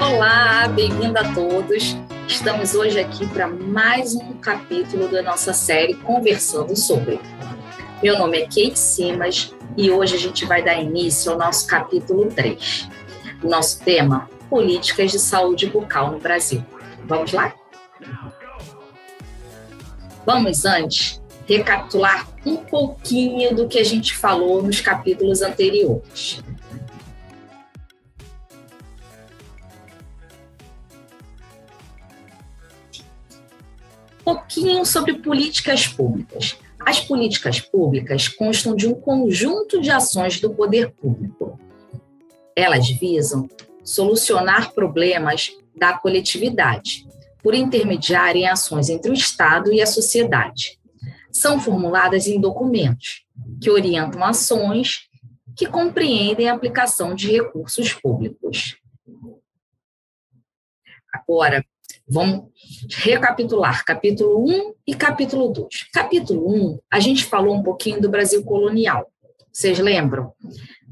Olá, bem-vindo a todos. Estamos hoje aqui para mais um capítulo da nossa série Conversando sobre. Meu nome é Kate Simas e hoje a gente vai dar início ao nosso capítulo 3. O nosso tema: Políticas de Saúde Bucal no Brasil. Vamos lá? Vamos antes recapitular um pouquinho do que a gente falou nos capítulos anteriores. pouquinho sobre políticas públicas. As políticas públicas constam de um conjunto de ações do poder público. Elas visam solucionar problemas da coletividade, por intermediarem ações entre o Estado e a sociedade. São formuladas em documentos que orientam ações que compreendem a aplicação de recursos públicos. Agora, Vamos recapitular capítulo 1 e capítulo 2. Capítulo 1, a gente falou um pouquinho do Brasil colonial. Vocês lembram?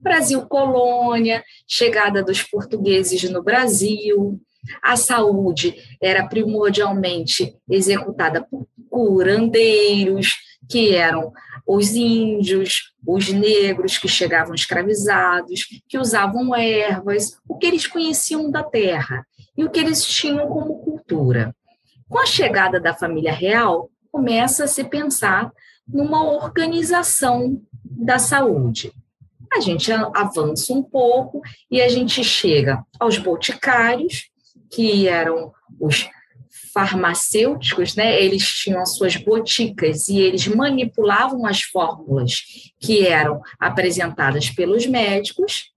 Brasil colônia, chegada dos portugueses no Brasil, a saúde era primordialmente executada por curandeiros, que eram os índios, os negros que chegavam escravizados, que usavam ervas, o que eles conheciam da terra e o que eles tinham como cultura. Com a chegada da família real, começa a se pensar numa organização da saúde. A gente avança um pouco e a gente chega aos boticários, que eram os farmacêuticos, né? Eles tinham as suas boticas e eles manipulavam as fórmulas que eram apresentadas pelos médicos.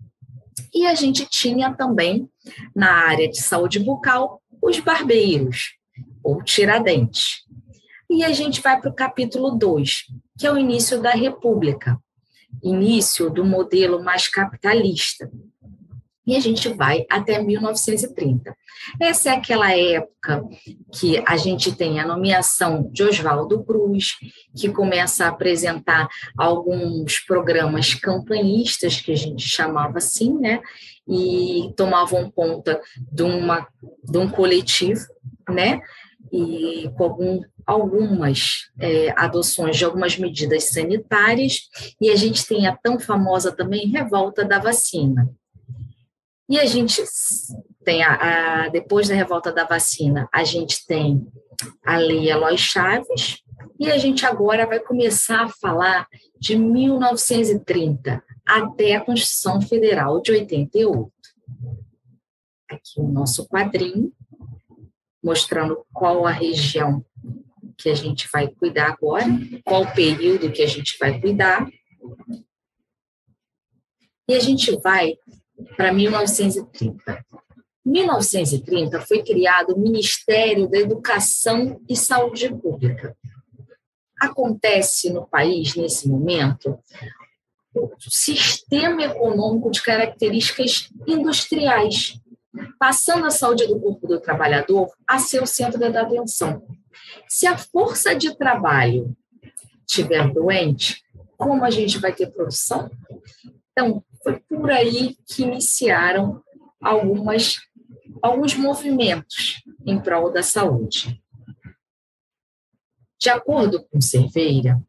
E a gente tinha também na área de saúde bucal, os barbeiros, ou tiradentes. E a gente vai para o capítulo 2, que é o início da República, início do modelo mais capitalista. E a gente vai até 1930. Essa é aquela época que a gente tem a nomeação de Oswaldo Cruz, que começa a apresentar alguns programas campanhistas, que a gente chamava assim, né? e tomavam conta de, uma, de um coletivo, né? E com algum, algumas é, adoções de algumas medidas sanitárias, e a gente tem a tão famosa também revolta da vacina. E a gente tem, a, a depois da revolta da vacina, a gente tem a Lei Eloy Chaves, e a gente agora vai começar a falar de 1930, até a Constituição Federal de 88. Aqui o nosso quadrinho, mostrando qual a região que a gente vai cuidar agora, qual o período que a gente vai cuidar. E a gente vai para 1930. Em 1930 foi criado o Ministério da Educação e Saúde Pública. Acontece no país, nesse momento, sistema econômico de características industriais, passando a saúde do corpo do trabalhador a ser o centro da atenção. Se a força de trabalho estiver doente, como a gente vai ter produção? Então, foi por aí que iniciaram algumas, alguns movimentos em prol da saúde. De acordo com Cerveira,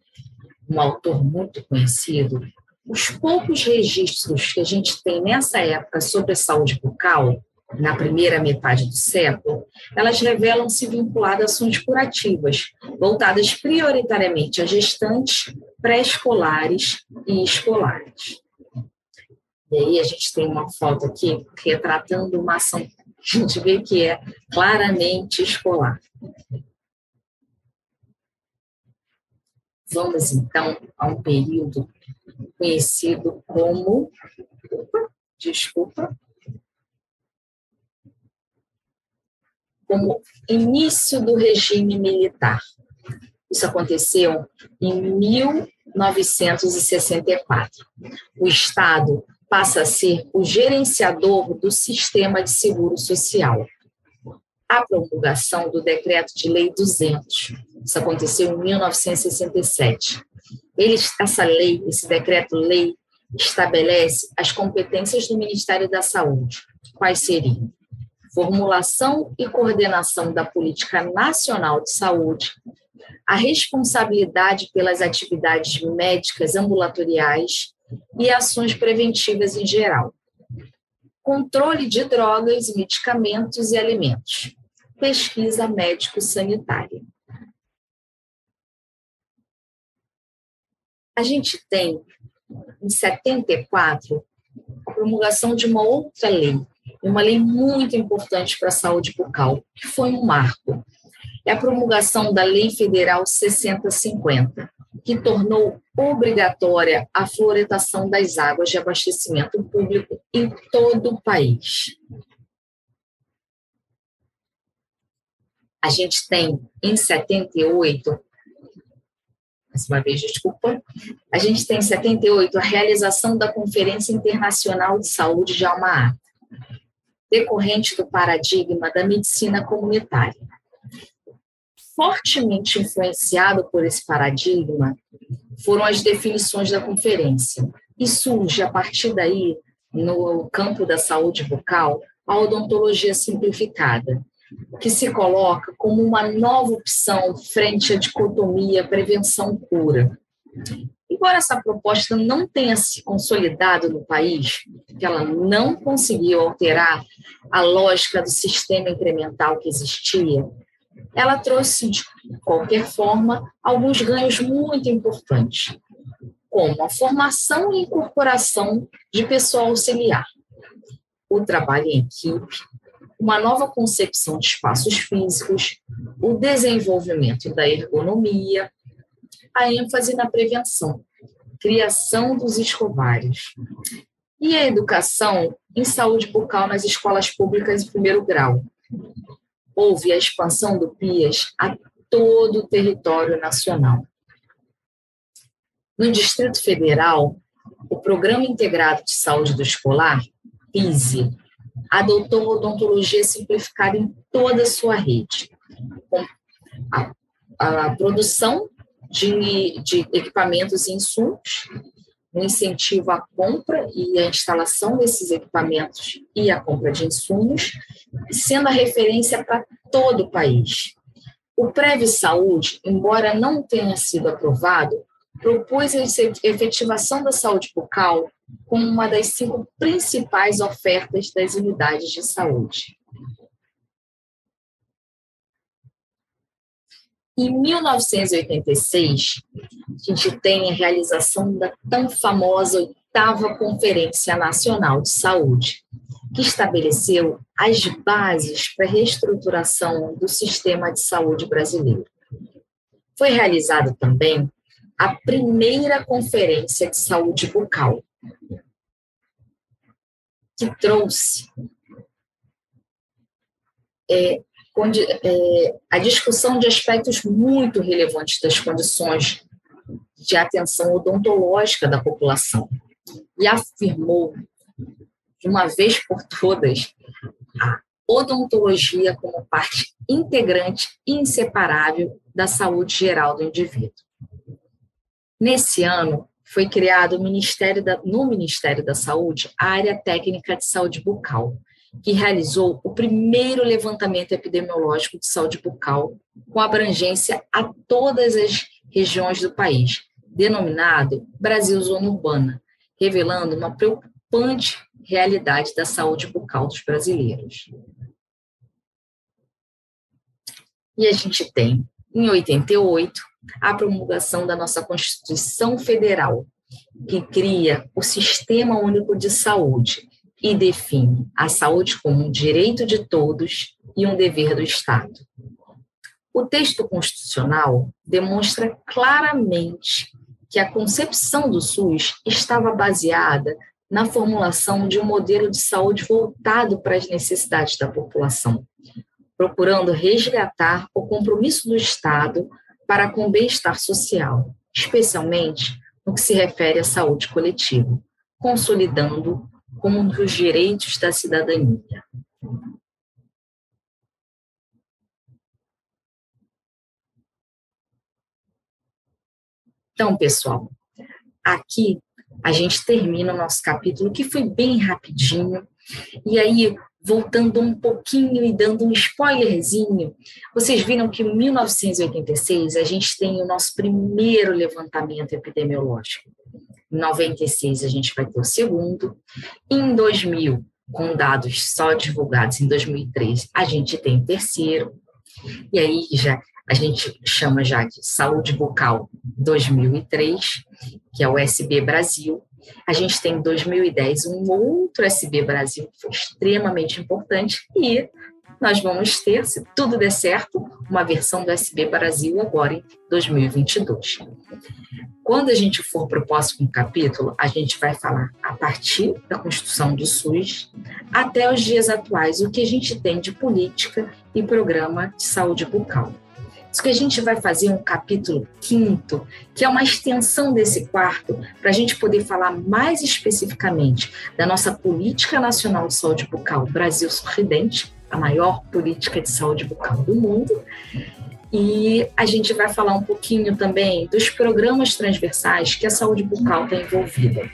um autor muito conhecido, os poucos registros que a gente tem nessa época sobre a saúde bucal, na primeira metade do século, elas revelam-se vinculadas a ações curativas, voltadas prioritariamente a gestantes, pré-escolares e escolares. E aí a gente tem uma foto aqui retratando uma ação que a gente vê que é claramente escolar. Vamos então a um período conhecido como. Desculpa. Como início do regime militar. Isso aconteceu em 1964. O Estado passa a ser o gerenciador do sistema de seguro social. A promulgação do Decreto de Lei 200 Isso aconteceu em 1967. Ele, essa lei, esse decreto-lei, estabelece as competências do Ministério da Saúde. Quais seriam? Formulação e coordenação da política nacional de saúde, a responsabilidade pelas atividades médicas ambulatoriais e ações preventivas em geral, controle de drogas, medicamentos e alimentos, pesquisa médico-sanitária. A gente tem, em 74, a promulgação de uma outra lei, uma lei muito importante para a saúde bucal, que foi um marco. É a promulgação da Lei Federal 6050, que tornou obrigatória a fluoretação das águas de abastecimento público em todo o país. A gente tem, em 78, mais uma vez, desculpa, a gente tem em 78 a realização da Conferência Internacional de Saúde de Alma Ata, decorrente do paradigma da medicina comunitária. Fortemente influenciado por esse paradigma foram as definições da conferência, e surge a partir daí, no campo da saúde bucal, a odontologia simplificada, que se coloca como uma nova opção frente à dicotomia prevenção-cura. Embora essa proposta não tenha se consolidado no país, que ela não conseguiu alterar a lógica do sistema incremental que existia, ela trouxe, de qualquer forma, alguns ganhos muito importantes, como a formação e incorporação de pessoal auxiliar, o trabalho em equipe, uma nova concepção de espaços físicos, o desenvolvimento da ergonomia, a ênfase na prevenção, criação dos escovários e a educação em saúde bucal nas escolas públicas de primeiro grau. Houve a expansão do PIAS a todo o território nacional. No Distrito Federal, o Programa Integrado de Saúde do Escolar, PISE, adotou odontologia simplificada em toda a sua rede, com a, a produção de, de equipamentos e insumos, um incentivo à compra e à instalação desses equipamentos e à compra de insumos, sendo a referência para todo o país. O Prev Saúde, embora não tenha sido aprovado, propôs a efetivação da saúde bucal como uma das cinco principais ofertas das unidades de saúde. Em 1986, a gente tem a realização da tão famosa oitava Conferência Nacional de Saúde, que estabeleceu as bases para a reestruturação do sistema de saúde brasileiro. Foi realizada também a primeira Conferência de Saúde Bucal, que trouxe é, é, a discussão de aspectos muito relevantes das condições de atenção odontológica da população e afirmou, de uma vez por todas, a odontologia como parte integrante e inseparável da saúde geral do indivíduo. Nesse ano, foi criado Ministério da, no Ministério da Saúde a área técnica de saúde bucal, que realizou o primeiro levantamento epidemiológico de saúde bucal com abrangência a todas as regiões do país, denominado Brasil Zona Urbana, revelando uma preocupante realidade da saúde bucal dos brasileiros. E a gente tem, em 88, a promulgação da nossa Constituição Federal, que cria o Sistema Único de Saúde e define a saúde como um direito de todos e um dever do Estado. O texto constitucional demonstra claramente que a concepção do SUS estava baseada na formulação de um modelo de saúde voltado para as necessidades da população, procurando resgatar o compromisso do Estado para com o bem-estar social, especialmente no que se refere à saúde coletiva, consolidando como um dos direitos da cidadania. Então, pessoal, aqui a gente termina o nosso capítulo, que foi bem rapidinho. E aí, voltando um pouquinho e dando um spoilerzinho, vocês viram que em 1986 a gente tem o nosso primeiro levantamento epidemiológico. Em 96 a gente vai ter o segundo. Em 2000, com dados só divulgados em 2003, a gente tem o terceiro. E aí já a gente chama já de Saúde Bucal 2003, que é o SB Brasil. A gente tem em 2010 um outro SB Brasil que foi extremamente importante e nós vamos ter, se tudo der certo, uma versão do SB Brasil agora em 2022. Quando a gente for para o próximo capítulo, a gente vai falar a partir da construção do SUS até os dias atuais, o que a gente tem de política e programa de saúde bucal. Isso que a gente vai fazer um capítulo quinto, que é uma extensão desse quarto, para a gente poder falar mais especificamente da nossa Política Nacional de Saúde Bucal Brasil Sorridente, a maior política de saúde bucal do mundo. E a gente vai falar um pouquinho também dos programas transversais que a saúde bucal está envolvida.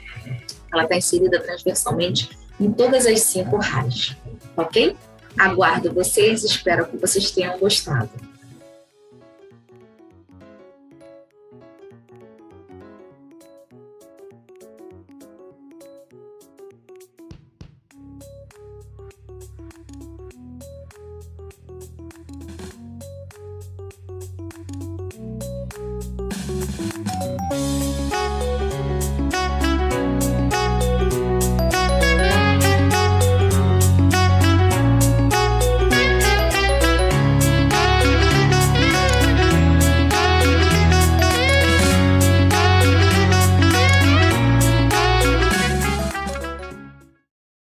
Ela está inserida transversalmente em todas as cinco RAIs, ok? Aguardo vocês, espero que vocês tenham gostado.